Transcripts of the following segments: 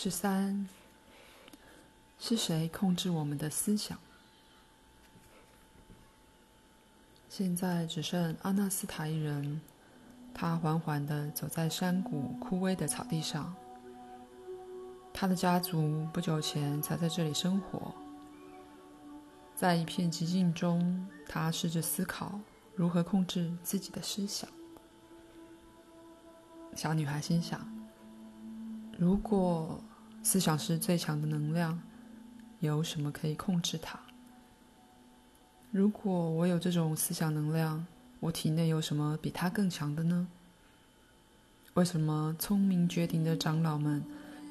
十三，是谁控制我们的思想？现在只剩阿纳斯塔一人，他缓缓地走在山谷枯萎的草地上。他的家族不久前才在这里生活。在一片寂静中，他试着思考如何控制自己的思想。小女孩心想：如果思想是最强的能量，有什么可以控制它？如果我有这种思想能量，我体内有什么比它更强的呢？为什么聪明绝顶的长老们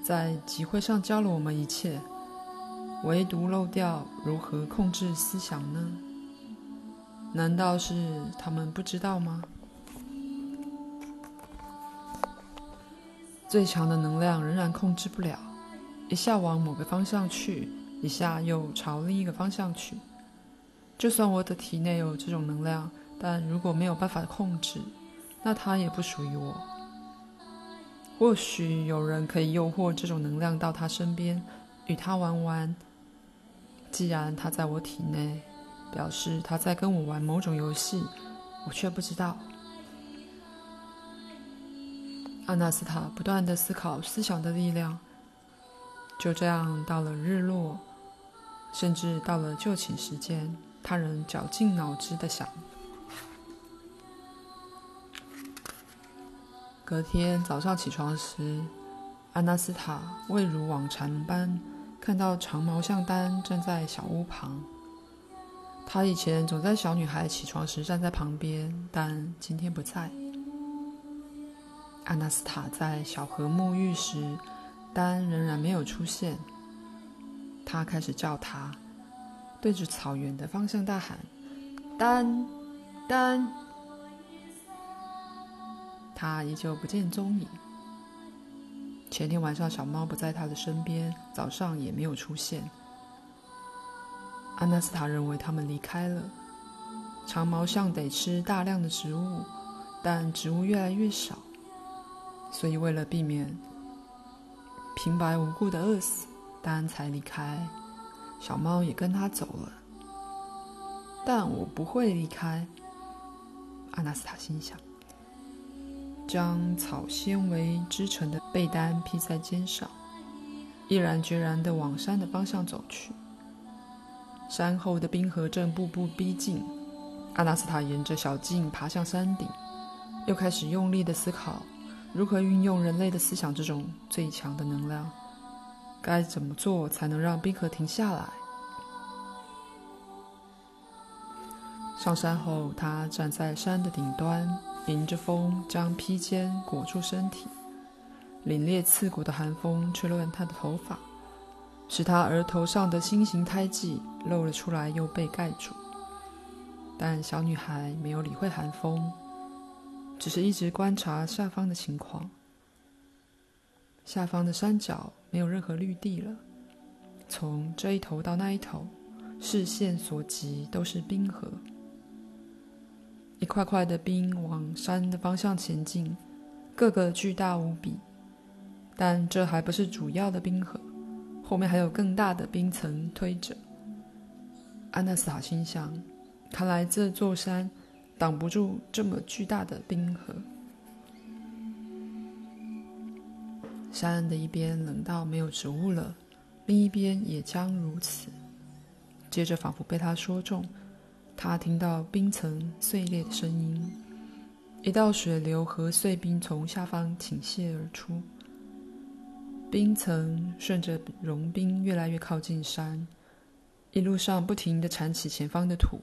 在集会上教了我们一切，唯独漏掉如何控制思想呢？难道是他们不知道吗？最强的能量仍然控制不了，一下往某个方向去，一下又朝另一个方向去。就算我的体内有这种能量，但如果没有办法控制，那它也不属于我。或许有人可以诱惑这种能量到他身边，与他玩玩。既然他在我体内，表示他在跟我玩某种游戏，我却不知道。阿纳斯塔不断的思考思想的力量，就这样到了日落，甚至到了就寝时间，他仍绞尽脑汁的想。隔天早上起床时，阿纳斯塔未如往常般看到长毛象丹站在小屋旁。他以前总在小女孩起床时站在旁边，但今天不在。阿纳斯塔在小河沐浴时，丹仍然没有出现。他开始叫他，对着草原的方向大喊：“丹，丹！”他依旧不见踪影。前天晚上，小猫不在他的身边，早上也没有出现。阿纳斯塔认为他们离开了。长毛象得吃大量的植物，但植物越来越少。所以，为了避免平白无故的饿死，丹才离开。小猫也跟他走了。但我不会离开，阿纳斯塔心想。将草纤维织成的被单披在肩上，毅然决然地往山的方向走去。山后的冰河正步步逼近，阿纳斯塔沿着小径爬向山顶，又开始用力地思考。如何运用人类的思想这种最强的能量？该怎么做才能让冰河停下来？上山后，他站在山的顶端，迎着风将披肩裹住身体。凛冽刺骨的寒风吹乱他的头发，使他额头上的心形胎记露了出来，又被盖住。但小女孩没有理会寒风。只是一直观察下方的情况。下方的山脚没有任何绿地了，从这一头到那一头，视线所及都是冰河。一块块的冰往山的方向前进，个个巨大无比。但这还不是主要的冰河，后面还有更大的冰层推着。安娜斯塔心想：看来这座山。挡不住这么巨大的冰河。山的一边冷到没有植物了，另一边也将如此。接着，仿佛被他说中，他听到冰层碎裂的声音，一道水流和碎冰从下方倾泻而出。冰层顺着融冰越来越靠近山，一路上不停地铲起前方的土。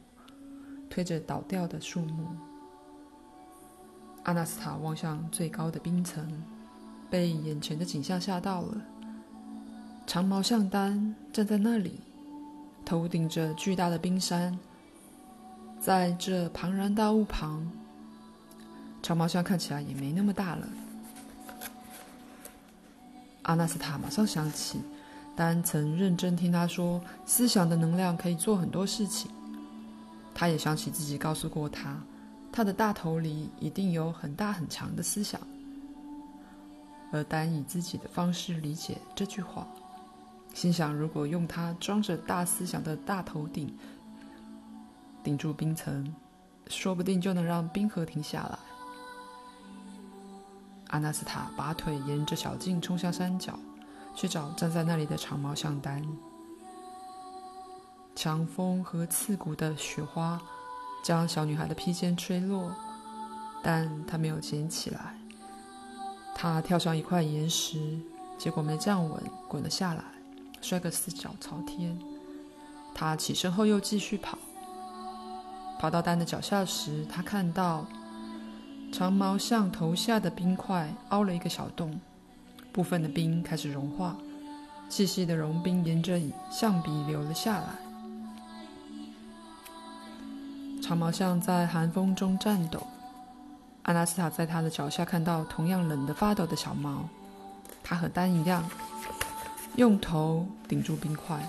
推着倒掉的树木，阿纳斯塔望向最高的冰层，被眼前的景象吓到了。长毛象丹站在那里，头顶着巨大的冰山，在这庞然大物旁，长毛象看起来也没那么大了。阿纳斯塔马上想起，丹曾认真听他说，思想的能量可以做很多事情。他也想起自己告诉过他，他的大头里一定有很大很强的思想，而丹以自己的方式理解这句话，心想：如果用他装着大思想的大头顶顶住冰层，说不定就能让冰河停下来。阿纳斯塔拔腿沿着小径冲向山脚，去找站在那里的长毛象丹。强风和刺骨的雪花将小女孩的披肩吹落，但她没有捡起来。她跳上一块岩石，结果没站稳，滚了下来，摔个四脚朝天。她起身后又继续跑，跑到丹的脚下时，她看到长毛象头下的冰块凹了一个小洞，部分的冰开始融化，细细的融冰沿着象鼻流了下来。长毛象在寒风中颤抖，阿纳斯塔在他的脚下看到同样冷得发抖的小猫，他和丹一样，用头顶住冰块，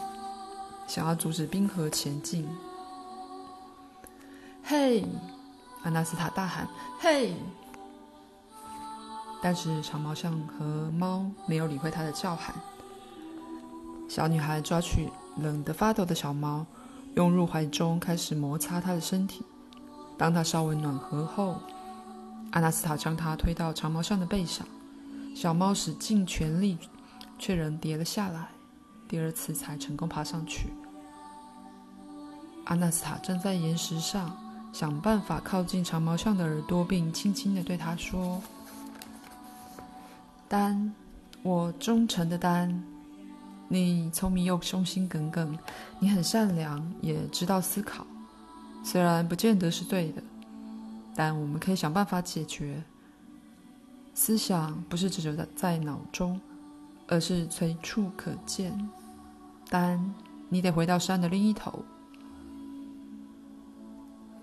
想要阻止冰河前进。嘿，阿纳斯塔大喊：“嘿！”但是长毛象和猫没有理会他的叫喊。小女孩抓取冷得发抖的小猫。拥入怀中，开始摩擦他的身体。当他稍微暖和后，阿纳斯塔将他推到长毛象的背上。小猫使尽全力，却仍跌了下来。第二次才成功爬上去。阿纳斯塔站在岩石上，想办法靠近长毛象的耳朵，并轻轻地对他说：“丹，我忠诚的丹。”你聪明又忠心耿耿，你很善良，也知道思考，虽然不见得是对的，但我们可以想办法解决。思想不是只有在在脑中，而是随处可见。但你得回到山的另一头。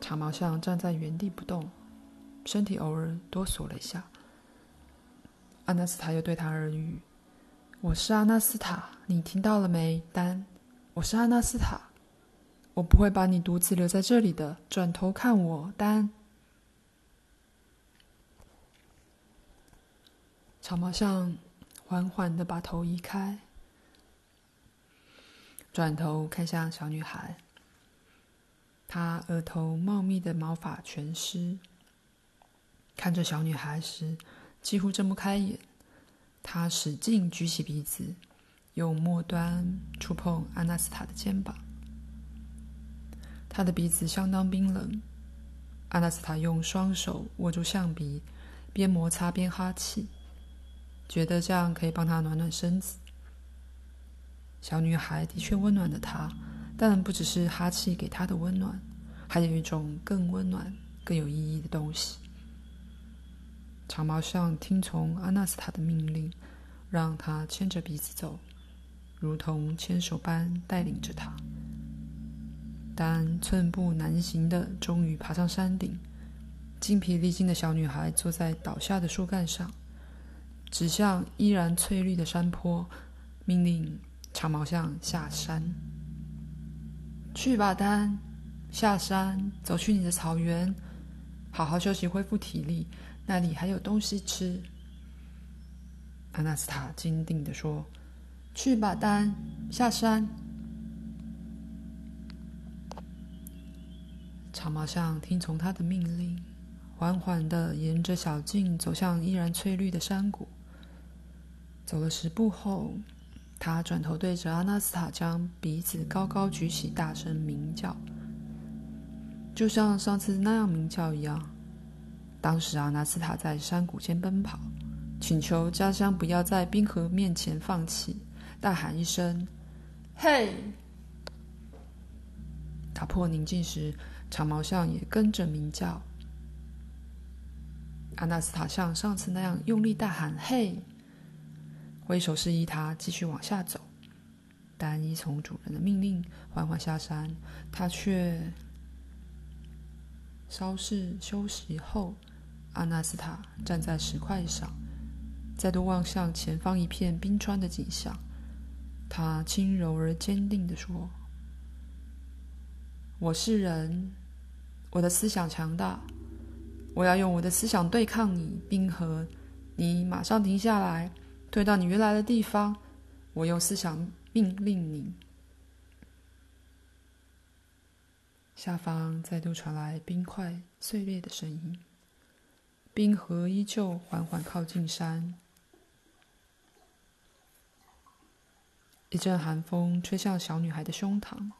长毛象站在原地不动，身体偶尔哆嗦了一下。阿纳斯塔又对他耳语。我是阿纳斯塔，你听到了没，丹？我是阿纳斯塔，我不会把你独自留在这里的。转头看我，丹。长毛象缓缓地把头移开，转头看向小女孩。她额头茂密的毛发全湿，看着小女孩时几乎睁不开眼。他使劲举起鼻子，用末端触碰阿纳斯塔的肩膀。他的鼻子相当冰冷。阿纳斯塔用双手握住象鼻，边摩擦边哈气，觉得这样可以帮他暖暖身子。小女孩的确温暖了他，但不只是哈气给他的温暖，还有一种更温暖、更有意义的东西。长毛象听从阿纳斯塔的命令，让他牵着鼻子走，如同牵手般带领着他。但寸步难行的，终于爬上山顶。精疲力尽的小女孩坐在倒下的树干上，指向依然翠绿的山坡，命令长毛象下山。去吧，丹，下山，走去你的草原，好好休息，恢复体力。那里还有东西吃。阿纳斯塔坚定地说：“去吧，丹，下山。”长毛象听从他的命令，缓缓的沿着小径走向依然翠绿的山谷。走了十步后，他转头对着阿纳斯塔，将鼻子高高举起，大声鸣叫，就像上次那样鸣叫一样。当时阿纳斯塔在山谷间奔跑，请求家乡不要在冰河面前放弃，大喊一声：“嘿！”打破宁静时，长毛象也跟着鸣叫。阿纳斯塔像上次那样用力大喊：“嘿！”挥手示意他继续往下走，但依从主人的命令缓缓下山，他却稍事休息后。阿纳斯塔站在石块上，再度望向前方一片冰川的景象。他轻柔而坚定地说：“我是人，我的思想强大，我要用我的思想对抗你，冰河，你马上停下来，退到你原来的地方。我用思想命令你。”下方再度传来冰块碎裂的声音，冰河依旧缓缓靠近山。一阵寒风吹向小女孩的胸膛，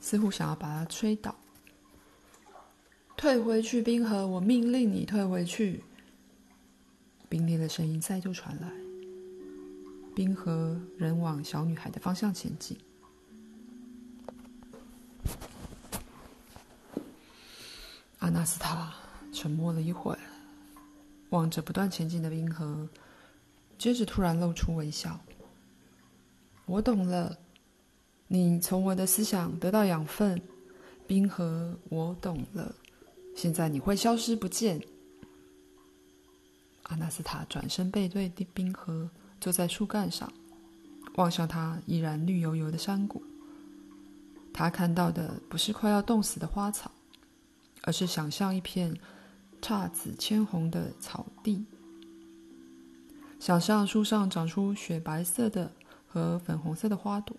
似乎想要把她吹倒。退回去，冰河！我命令你退回去。冰裂的声音再度传来，冰河仍往小女孩的方向前进。阿纳斯塔沉默了一会儿，望着不断前进的冰河。接着突然露出微笑。我懂了，你从我的思想得到养分，冰河，我懂了。现在你会消失不见。阿纳斯塔转身背对冰河，坐在树干上，望向它依然绿油油的山谷。他看到的不是快要冻死的花草，而是想象一片姹紫千红的草地。想象树上长出雪白色的和粉红色的花朵，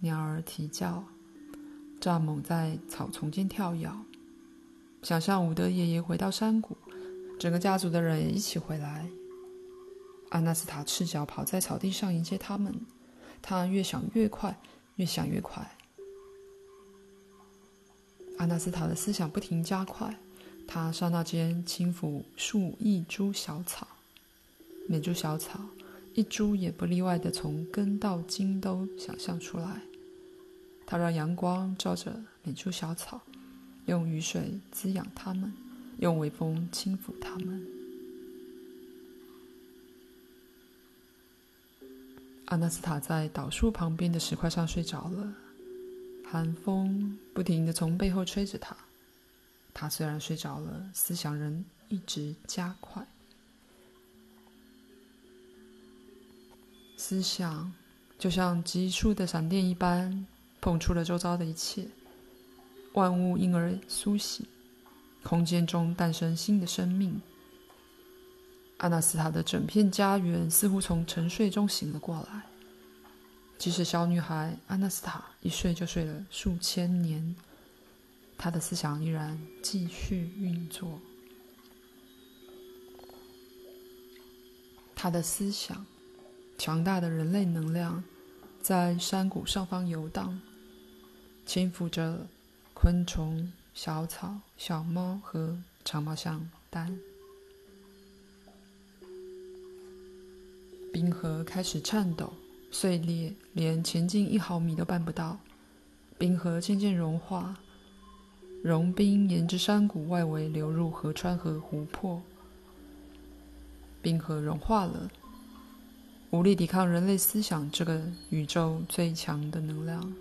鸟儿啼叫，蚱蜢在草丛间跳跃。想象伍德爷爷回到山谷，整个家族的人也一起回来。阿纳斯塔赤脚跑在草地上迎接他们，他越想越快，越想越快。阿纳斯塔的思想不停加快，他刹那间轻抚数亿株小草。每株小草，一株也不例外的从根到茎都想象出来。它让阳光照着每株小草，用雨水滋养它们，用微风轻抚它们。阿纳斯塔在倒树旁边的石块上睡着了，寒风不停的从背后吹着他。他虽然睡着了，思想仍一直加快。思想就像急速的闪电一般，碰触了周遭的一切，万物因而苏醒，空间中诞生新的生命。阿纳斯塔的整片家园似乎从沉睡中醒了过来。即使小女孩阿纳斯塔一睡就睡了数千年，她的思想依然继续运作。她的思想。强大的人类能量在山谷上方游荡，轻抚着昆虫、小草、小猫和长毛象丹。冰河开始颤抖、碎裂，连前进一毫米都办不到。冰河渐渐融化，融冰沿着山谷外围流入河川和湖泊。冰河融化了。无力抵抗人类思想这个宇宙最强的能量。